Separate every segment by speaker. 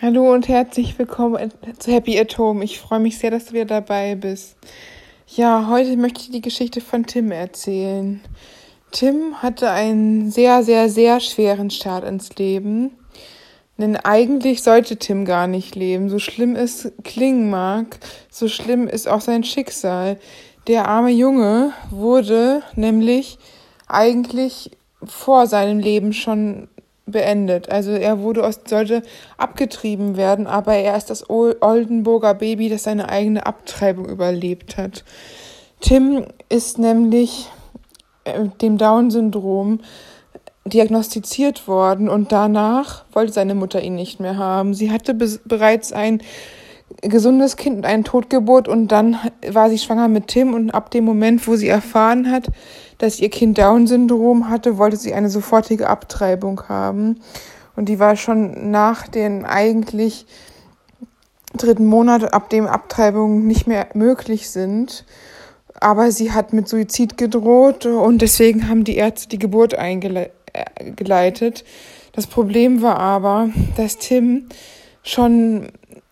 Speaker 1: Hallo und herzlich willkommen zu Happy at Home. Ich freue mich sehr, dass du wieder dabei bist. Ja, heute möchte ich die Geschichte von Tim erzählen. Tim hatte einen sehr, sehr, sehr schweren Start ins Leben. Denn eigentlich sollte Tim gar nicht leben. So schlimm es klingen mag, so schlimm ist auch sein Schicksal. Der arme Junge wurde nämlich eigentlich vor seinem Leben schon beendet. Also er wurde aus, sollte abgetrieben werden, aber er ist das Oldenburger Baby, das seine eigene Abtreibung überlebt hat. Tim ist nämlich äh, dem Down-Syndrom diagnostiziert worden und danach wollte seine Mutter ihn nicht mehr haben. Sie hatte bereits ein gesundes Kind und eine Totgeburt und dann war sie schwanger mit Tim und ab dem Moment, wo sie erfahren hat, dass ihr Kind Down-Syndrom hatte, wollte sie eine sofortige Abtreibung haben. Und die war schon nach den eigentlich dritten Monat, ab dem Abtreibungen nicht mehr möglich sind. Aber sie hat mit Suizid gedroht und deswegen haben die Ärzte die Geburt eingeleitet. Das Problem war aber, dass Tim schon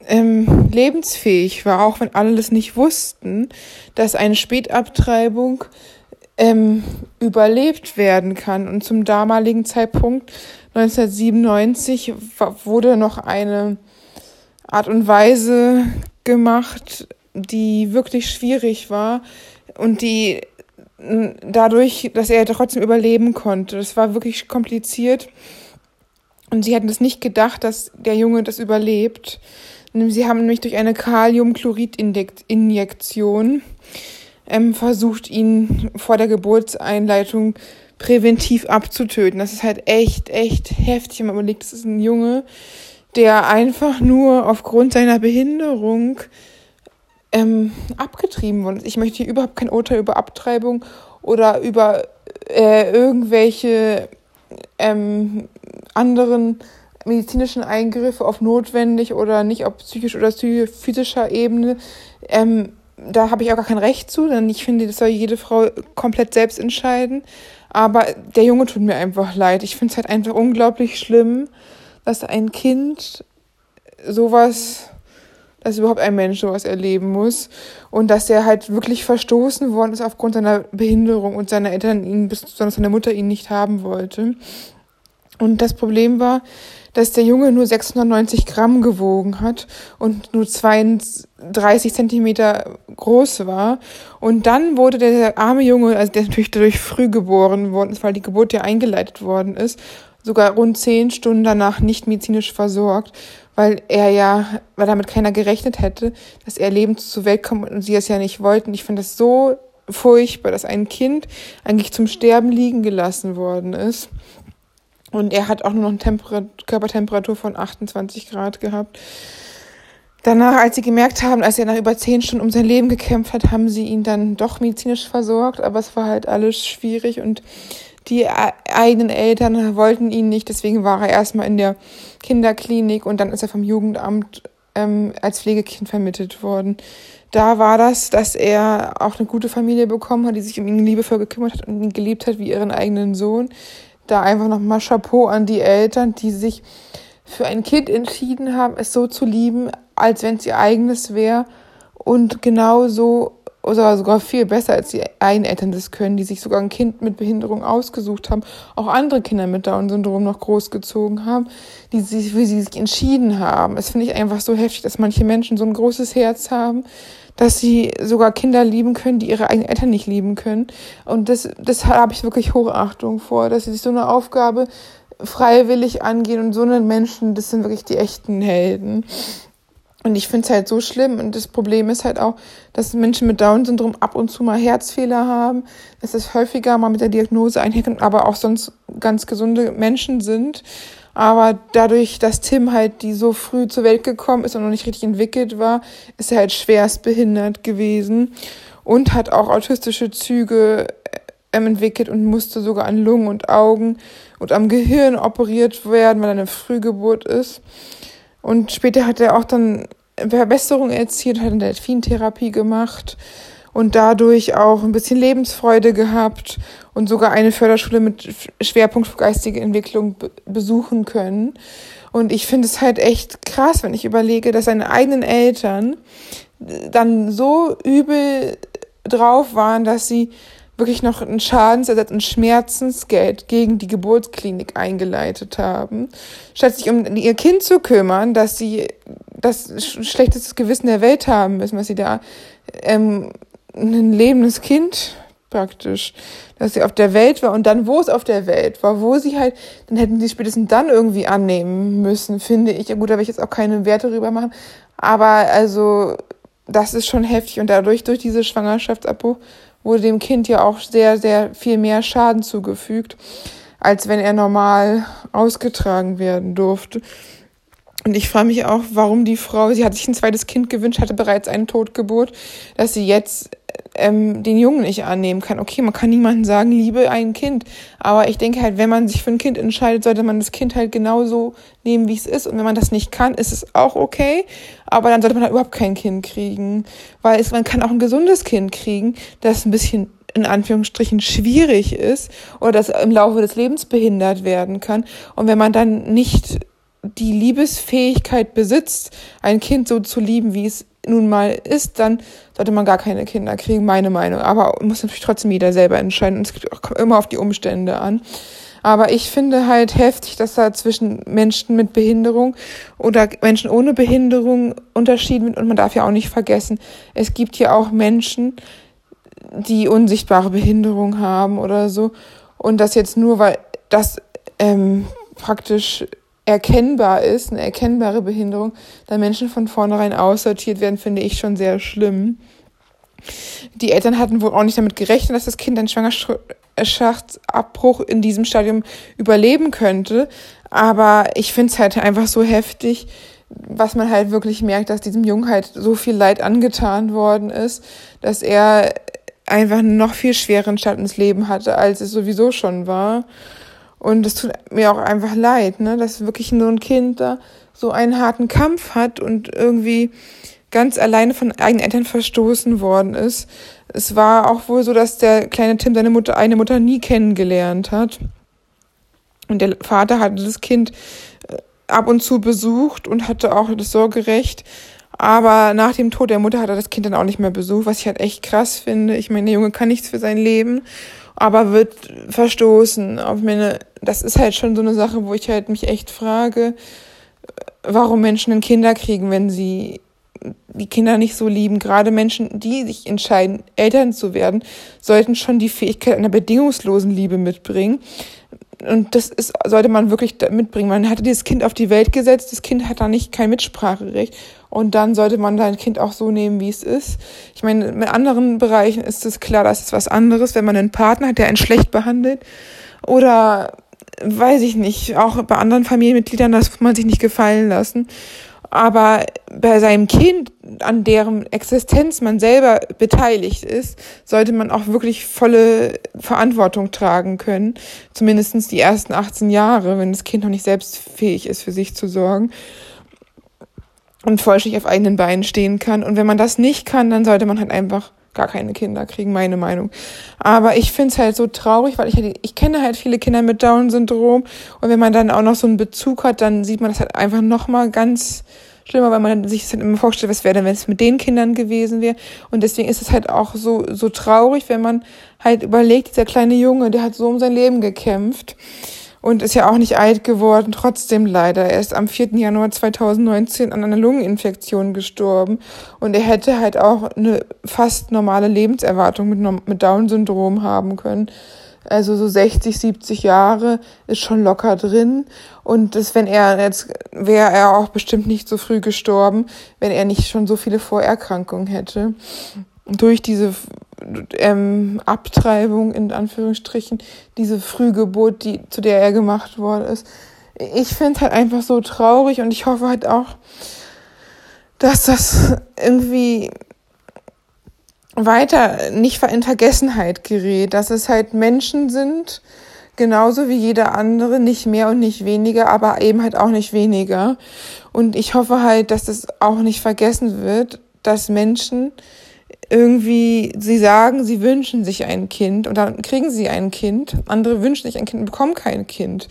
Speaker 1: ähm, lebensfähig war, auch wenn alle das nicht wussten, dass eine Spätabtreibung ähm, überlebt werden kann. Und zum damaligen Zeitpunkt 1997 wurde noch eine Art und Weise gemacht, die wirklich schwierig war und die dadurch, dass er trotzdem überleben konnte. Das war wirklich kompliziert. Und sie hatten das nicht gedacht, dass der Junge das überlebt. Sie haben nämlich durch eine Kaliumchlorid-Injektion ähm, versucht, ihn vor der Geburtseinleitung präventiv abzutöten. Das ist halt echt, echt heftig, man überlegt, das ist ein Junge, der einfach nur aufgrund seiner Behinderung ähm, abgetrieben wurde. Ich möchte hier überhaupt kein Urteil über Abtreibung oder über äh, irgendwelche ähm, anderen medizinischen Eingriffe auf notwendig oder nicht auf psychisch oder physischer Ebene ähm, da habe ich auch gar kein Recht zu, denn ich finde, das soll jede Frau komplett selbst entscheiden. Aber der Junge tut mir einfach leid. Ich finde es halt einfach unglaublich schlimm, dass ein Kind sowas, dass überhaupt ein Mensch sowas erleben muss und dass er halt wirklich verstoßen worden ist aufgrund seiner Behinderung und seine Eltern ihn, besonders seine Mutter ihn nicht haben wollte. Und das Problem war, dass der Junge nur 690 Gramm gewogen hat und nur 32 Zentimeter groß war. Und dann wurde der arme Junge, also der natürlich dadurch früh geboren worden ist, weil die Geburt ja eingeleitet worden ist, sogar rund zehn Stunden danach nicht medizinisch versorgt, weil er ja, weil damit keiner gerechnet hätte, dass er lebend zur Welt kommt und sie es ja nicht wollten. Ich finde das so furchtbar, dass ein Kind eigentlich zum Sterben liegen gelassen worden ist. Und er hat auch nur noch eine Temperat Körpertemperatur von 28 Grad gehabt. Danach, als sie gemerkt haben, als er nach über zehn Stunden um sein Leben gekämpft hat, haben sie ihn dann doch medizinisch versorgt, aber es war halt alles schwierig und die eigenen Eltern wollten ihn nicht, deswegen war er erstmal in der Kinderklinik und dann ist er vom Jugendamt ähm, als Pflegekind vermittelt worden. Da war das, dass er auch eine gute Familie bekommen hat, die sich um ihn liebevoll gekümmert hat und ihn geliebt hat wie ihren eigenen Sohn da einfach nochmal Chapeau an die Eltern, die sich für ein Kind entschieden haben, es so zu lieben, als wenn es ihr eigenes wäre. Und genauso oder sogar viel besser als die eigenen Eltern das können, die sich sogar ein Kind mit Behinderung ausgesucht haben, auch andere Kinder mit Down-Syndrom noch großgezogen haben, die sich für sie sich entschieden haben. Es finde ich einfach so heftig, dass manche Menschen so ein großes Herz haben, dass sie sogar Kinder lieben können, die ihre eigenen Eltern nicht lieben können. Und das, das habe ich wirklich Hochachtung vor, dass sie sich so eine Aufgabe freiwillig angehen und so einen Menschen, das sind wirklich die echten Helden. Und ich finde es halt so schlimm. Und das Problem ist halt auch, dass Menschen mit Down-Syndrom ab und zu mal Herzfehler haben, dass es häufiger mal mit der Diagnose einhergeht, aber auch sonst ganz gesunde Menschen sind. Aber dadurch, dass Tim halt die so früh zur Welt gekommen ist und noch nicht richtig entwickelt war, ist er halt schwerst behindert gewesen und hat auch autistische Züge ähm, entwickelt und musste sogar an Lungen und Augen und am Gehirn operiert werden, weil er eine Frühgeburt ist. Und später hat er auch dann Verbesserungen erzielt, hat eine Delfintherapie gemacht und dadurch auch ein bisschen Lebensfreude gehabt und sogar eine Förderschule mit Schwerpunkt für geistige Entwicklung besuchen können. Und ich finde es halt echt krass, wenn ich überlege, dass seine eigenen Eltern dann so übel drauf waren, dass sie wirklich noch ein Schadensersatz und Schmerzensgeld gegen die Geburtsklinik eingeleitet haben, statt sich um ihr Kind zu kümmern, dass sie das schlechteste Gewissen der Welt haben müssen, was sie da ähm, ein lebendes Kind praktisch, dass sie auf der Welt war und dann, wo es auf der Welt war, wo sie halt, dann hätten sie spätestens dann irgendwie annehmen müssen, finde ich. Gut, da will ich jetzt auch keine Werte drüber machen, aber also das ist schon heftig und dadurch, durch diese Schwangerschaftsabbruch, wurde dem Kind ja auch sehr, sehr viel mehr Schaden zugefügt, als wenn er normal ausgetragen werden durfte. Und ich frage mich auch, warum die Frau, sie hat sich ein zweites Kind gewünscht, hatte bereits eine Totgeburt, dass sie jetzt ähm, den Jungen nicht annehmen kann. Okay, man kann niemandem sagen, liebe ein Kind. Aber ich denke halt, wenn man sich für ein Kind entscheidet, sollte man das Kind halt genauso nehmen, wie es ist. Und wenn man das nicht kann, ist es auch okay. Aber dann sollte man halt überhaupt kein Kind kriegen. Weil es, man kann auch ein gesundes Kind kriegen, das ein bisschen in Anführungsstrichen schwierig ist oder das im Laufe des Lebens behindert werden kann. Und wenn man dann nicht die Liebesfähigkeit besitzt, ein Kind so zu lieben, wie es nun mal ist, dann sollte man gar keine Kinder kriegen, meine Meinung. Aber muss natürlich trotzdem jeder selber entscheiden. Und es kommt immer auf die Umstände an. Aber ich finde halt heftig, dass da zwischen Menschen mit Behinderung oder Menschen ohne Behinderung unterschieden wird. Und man darf ja auch nicht vergessen, es gibt ja auch Menschen, die unsichtbare Behinderung haben oder so. Und das jetzt nur, weil das ähm, praktisch erkennbar ist, eine erkennbare Behinderung, da Menschen von vornherein aussortiert werden, finde ich schon sehr schlimm. Die Eltern hatten wohl auch nicht damit gerechnet, dass das Kind einen Schwangerschaftsabbruch in diesem Stadium überleben könnte. Aber ich finde es halt einfach so heftig, was man halt wirklich merkt, dass diesem Jungen halt so viel Leid angetan worden ist, dass er einfach einen noch viel schweren Start ins Leben hatte, als es sowieso schon war. Und es tut mir auch einfach leid, ne, dass wirklich so ein Kind da so einen harten Kampf hat und irgendwie ganz alleine von eigenen Eltern verstoßen worden ist. Es war auch wohl so, dass der kleine Tim seine Mutter, eine Mutter nie kennengelernt hat. Und der Vater hatte das Kind äh, ab und zu besucht und hatte auch das Sorgerecht. Aber nach dem Tod der Mutter hat er das Kind dann auch nicht mehr besucht, was ich halt echt krass finde. Ich meine, der Junge kann nichts für sein Leben aber wird verstoßen. Auf meine, das ist halt schon so eine Sache, wo ich halt mich echt frage, warum Menschen denn Kinder kriegen, wenn sie die Kinder nicht so lieben. Gerade Menschen, die sich entscheiden, Eltern zu werden, sollten schon die Fähigkeit einer bedingungslosen Liebe mitbringen. Und das ist, sollte man wirklich mitbringen. Man hatte dieses Kind auf die Welt gesetzt, das Kind hat da nicht kein Mitspracherecht. Und dann sollte man sein Kind auch so nehmen, wie es ist. Ich meine, in anderen Bereichen ist es klar, das ist was anderes, wenn man einen Partner hat, der einen schlecht behandelt. Oder weiß ich nicht, auch bei anderen Familienmitgliedern, das muss man sich nicht gefallen lassen. Aber bei seinem Kind, an deren Existenz man selber beteiligt ist, sollte man auch wirklich volle Verantwortung tragen können. Zumindestens die ersten 18 Jahre, wenn das Kind noch nicht selbstfähig ist, für sich zu sorgen und vollständig auf eigenen Beinen stehen kann. Und wenn man das nicht kann, dann sollte man halt einfach gar keine Kinder kriegen, meine Meinung. Aber ich finde es halt so traurig, weil ich halt, ich kenne halt viele Kinder mit Down-Syndrom und wenn man dann auch noch so einen Bezug hat, dann sieht man das halt einfach nochmal ganz schlimmer, weil man sich das halt immer vorstellt, was wäre denn, wenn es mit den Kindern gewesen wäre. Und deswegen ist es halt auch so, so traurig, wenn man halt überlegt, dieser kleine Junge, der hat so um sein Leben gekämpft und ist ja auch nicht alt geworden, trotzdem leider. Er ist am 4. Januar 2019 an einer Lungeninfektion gestorben und er hätte halt auch eine fast normale Lebenserwartung mit, mit Down-Syndrom haben können. Also so 60, 70 Jahre ist schon locker drin. Und das, wenn er jetzt, wäre er auch bestimmt nicht so früh gestorben, wenn er nicht schon so viele Vorerkrankungen hätte. durch diese ähm, Abtreibung in Anführungsstrichen, diese Frühgeburt, die, zu der er gemacht worden ist. Ich finde halt einfach so traurig und ich hoffe halt auch, dass das irgendwie weiter nicht in Vergessenheit gerät, dass es halt Menschen sind, genauso wie jeder andere, nicht mehr und nicht weniger, aber eben halt auch nicht weniger. Und ich hoffe halt, dass es auch nicht vergessen wird, dass Menschen irgendwie, sie sagen, sie wünschen sich ein Kind und dann kriegen sie ein Kind. Andere wünschen sich ein Kind und bekommen kein Kind.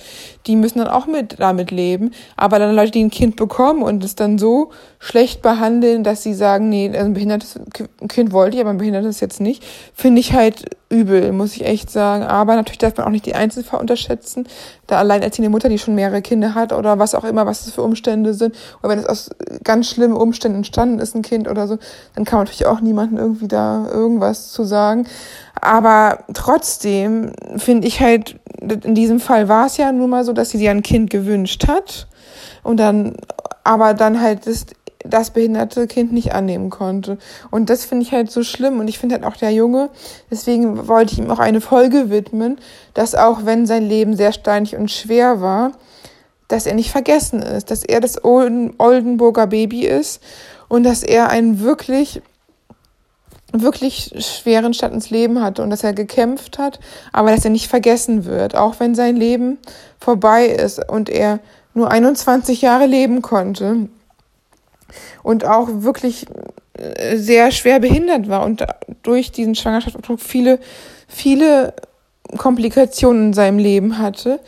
Speaker 1: Die müssen dann auch mit damit leben. Aber dann Leute, die ein Kind bekommen und es dann so schlecht behandeln, dass sie sagen, nee, ein behindertes Kind wollte ich, aber ein behindertes jetzt nicht, finde ich halt übel, muss ich echt sagen. Aber natürlich darf man auch nicht die Einzelfall unterschätzen. Da alleinerziehende Mutter, die schon mehrere Kinder hat oder was auch immer, was das für Umstände sind. Oder wenn es aus ganz schlimmen Umständen entstanden ist, ein Kind oder so, dann kann man natürlich auch niemanden irgendwie da irgendwas zu sagen. Aber trotzdem finde ich halt, in diesem Fall war es ja nun mal so, dass sie sich ein Kind gewünscht hat und dann, aber dann halt das das behinderte Kind nicht annehmen konnte. Und das finde ich halt so schlimm. Und ich finde halt auch der Junge, deswegen wollte ich ihm auch eine Folge widmen, dass auch wenn sein Leben sehr steinig und schwer war, dass er nicht vergessen ist, dass er das Oldenburger Baby ist und dass er einen wirklich wirklich schweren Stadt ins Leben hatte und dass er gekämpft hat, aber dass er nicht vergessen wird, auch wenn sein Leben vorbei ist und er nur 21 Jahre leben konnte und auch wirklich äh, sehr schwer behindert war und durch diesen Schwangerschaftsabdruck viele, viele Komplikationen in seinem Leben hatte,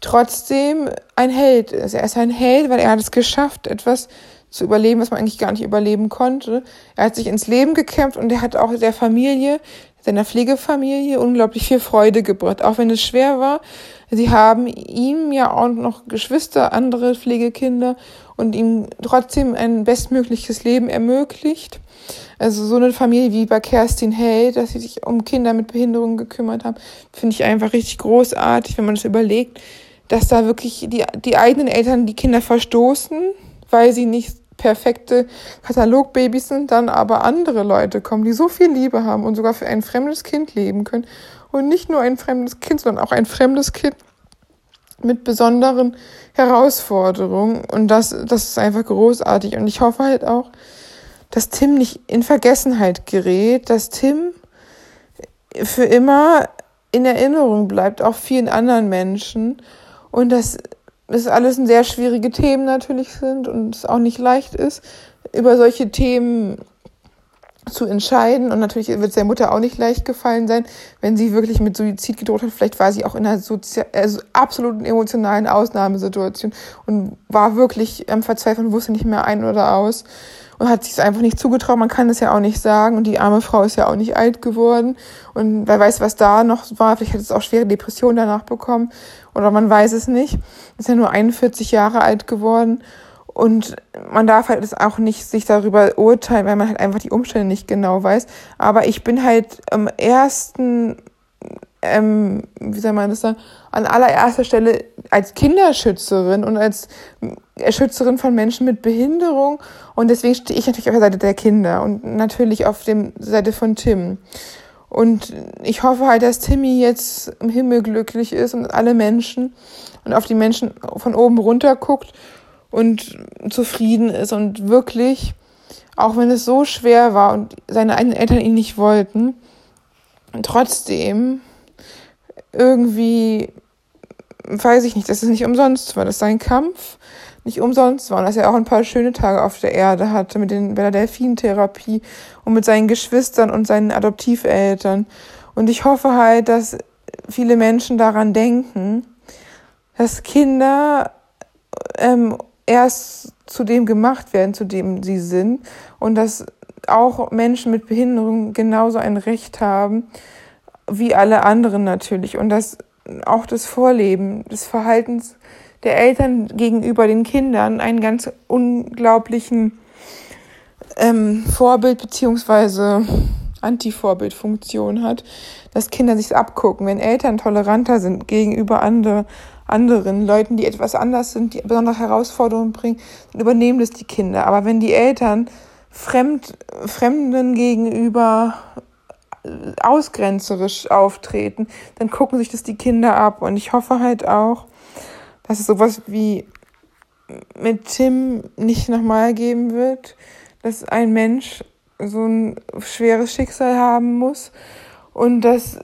Speaker 1: trotzdem ein Held ist. Er ist ein Held, weil er hat es geschafft, etwas zu überleben, was man eigentlich gar nicht überleben konnte. Er hat sich ins Leben gekämpft und er hat auch der Familie, seiner Pflegefamilie unglaublich viel Freude gebracht, auch wenn es schwer war. Sie haben ihm ja auch noch Geschwister, andere Pflegekinder und ihm trotzdem ein bestmögliches Leben ermöglicht. Also so eine Familie wie bei Kerstin Hey, dass sie sich um Kinder mit Behinderungen gekümmert haben, finde ich einfach richtig großartig, wenn man das überlegt, dass da wirklich die, die eigenen Eltern die Kinder verstoßen, weil sie nicht perfekte Katalogbabys sind, dann aber andere Leute kommen, die so viel Liebe haben und sogar für ein fremdes Kind leben können. Und nicht nur ein fremdes Kind, sondern auch ein fremdes Kind mit besonderen Herausforderungen. Und das, das ist einfach großartig. Und ich hoffe halt auch, dass Tim nicht in Vergessenheit gerät, dass Tim für immer in Erinnerung bleibt, auch vielen anderen Menschen. Und dass es alles sehr schwierige Themen natürlich sind und es auch nicht leicht ist, über solche Themen zu entscheiden. Und natürlich wird es der Mutter auch nicht leicht gefallen sein, wenn sie wirklich mit Suizid gedroht hat. Vielleicht war sie auch in einer Sozi also absoluten emotionalen Ausnahmesituation und war wirklich am Verzweifeln, wusste nicht mehr ein oder aus und hat sich es einfach nicht zugetraut. Man kann es ja auch nicht sagen. Und die arme Frau ist ja auch nicht alt geworden. Und wer weiß, was da noch war. Vielleicht hat es auch schwere Depressionen danach bekommen. Oder man weiß es nicht. Ist ja nur 41 Jahre alt geworden. Und man darf halt auch nicht sich darüber urteilen, weil man halt einfach die Umstände nicht genau weiß. Aber ich bin halt am ersten, ähm, wie soll man das sagen, an allererster Stelle als Kinderschützerin und als Schützerin von Menschen mit Behinderung. Und deswegen stehe ich natürlich auf der Seite der Kinder und natürlich auf der Seite von Tim. Und ich hoffe halt, dass Timmy jetzt im Himmel glücklich ist und alle Menschen und auf die Menschen von oben runter guckt und zufrieden ist und wirklich, auch wenn es so schwer war und seine eigenen Eltern ihn nicht wollten, trotzdem irgendwie, weiß ich nicht, dass es nicht umsonst war, dass sein Kampf nicht umsonst war und dass er auch ein paar schöne Tage auf der Erde hatte mit, den, der Delfintherapie und mit seinen Geschwistern und seinen Adoptiveltern. Und ich hoffe halt, dass viele Menschen daran denken, dass Kinder ähm, erst zu dem gemacht werden, zu dem sie sind. Und dass auch Menschen mit Behinderung genauso ein Recht haben wie alle anderen natürlich. Und dass auch das Vorleben des Verhaltens der Eltern gegenüber den Kindern einen ganz unglaublichen ähm, Vorbild beziehungsweise Anti-Vorbildfunktion hat, dass Kinder sich abgucken. Wenn Eltern toleranter sind gegenüber andere, anderen Leuten, die etwas anders sind, die besondere Herausforderungen bringen, dann übernehmen das die Kinder. Aber wenn die Eltern fremd, Fremden gegenüber ausgrenzerisch auftreten, dann gucken sich das die Kinder ab. Und ich hoffe halt auch, dass es sowas wie mit Tim nicht nochmal geben wird, dass ein Mensch so ein schweres Schicksal haben muss und dass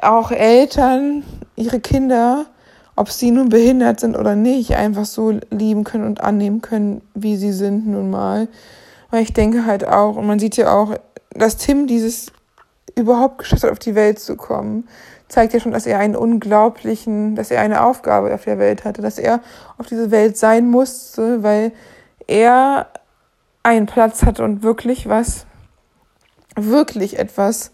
Speaker 1: auch Eltern ihre Kinder ob sie nun behindert sind oder nicht, einfach so lieben können und annehmen können, wie sie sind nun mal. Weil ich denke halt auch, und man sieht ja auch dass Tim dieses überhaupt geschafft hat, auf die Welt zu kommen, zeigt ja schon, dass er einen unglaublichen, dass er eine Aufgabe auf der Welt hatte, dass er auf diese Welt sein musste, weil er einen Platz hatte und wirklich was, wirklich etwas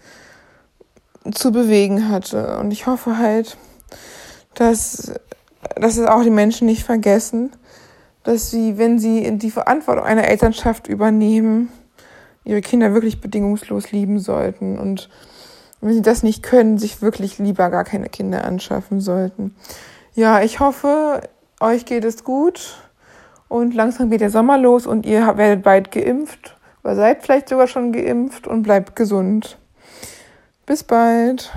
Speaker 1: zu bewegen hatte. Und ich hoffe halt, dass, dass es auch die Menschen nicht vergessen, dass sie, wenn sie die Verantwortung einer Elternschaft übernehmen, ihre Kinder wirklich bedingungslos lieben sollten und wenn sie das nicht können, sich wirklich lieber gar keine Kinder anschaffen sollten. Ja, ich hoffe, euch geht es gut und langsam geht der Sommer los und ihr werdet bald geimpft oder seid vielleicht sogar schon geimpft und bleibt gesund. Bis bald.